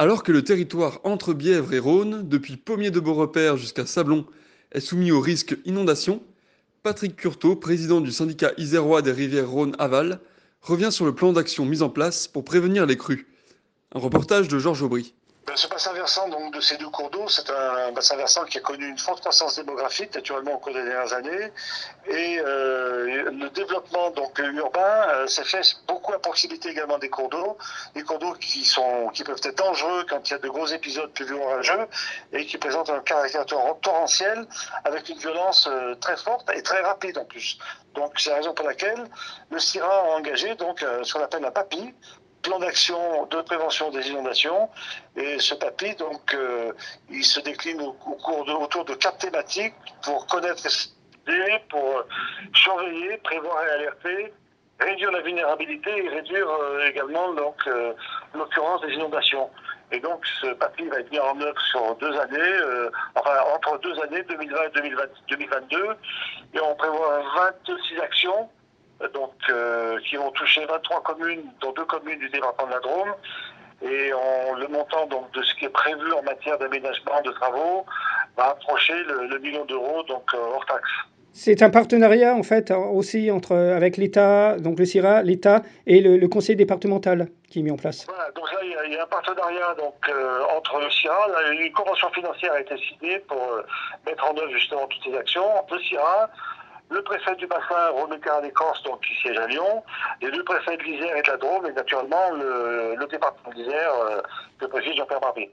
Alors que le territoire entre Bièvre et Rhône, depuis Pommier de Beaurepaire jusqu'à Sablon, est soumis au risque inondation, Patrick Curteau, président du syndicat isérois des rivières Rhône-Aval, revient sur le plan d'action mis en place pour prévenir les crues. Un reportage de Georges Aubry. Ben, ce bassin versant de ces deux cours d'eau, c'est un bassin versant qui a connu une forte croissance démographique naturellement au cours des dernières années. Et euh, le développement donc, urbain euh, s'est fait beaucoup à proximité également des cours d'eau. Des cours d'eau qui, sont, qui peuvent être dangereux quand il y a de gros épisodes pluvieux orageux et qui présentent un caractère torrentiel avec une violence euh, très forte et très rapide en plus. Donc c'est la raison pour laquelle le CIRA a engagé donc, ce qu'on appelle un PAPI, plan d'action de prévention des inondations. Et ce papier, donc, euh, il se décline au, cours de, autour de quatre thématiques pour connaître pour surveiller, prévoir et alerter, réduire la vulnérabilité et réduire euh, également donc euh, l'occurrence des inondations. Et donc ce papier va être mis en œuvre sur deux années, enfin entre deux années, 2020 et 2022, et on prévoit 26 actions donc, euh, qui vont toucher 23 communes, dont deux communes du département de la Drôme. Et le montant donc, de ce qui est prévu en matière d'aménagement de travaux va approcher le, million d'euros donc euh, hors taxe. C'est un partenariat en fait aussi entre avec l'État, donc le CIRA, l'État et le, conseil départemental qui est mis en place. Voilà, donc là il y, a, un partenariat donc euh, entre le CIRA, une convention financière a été signée pour mettre en œuvre justement toutes ces actions. Le CIRA, le préfet du bassin, René Corse, donc qui siège à Lyon, les deux préfets de l'Isère et de la Drôme, et naturellement le, le département de l'Isère, euh, le préfet Jean-Pierre Barbier.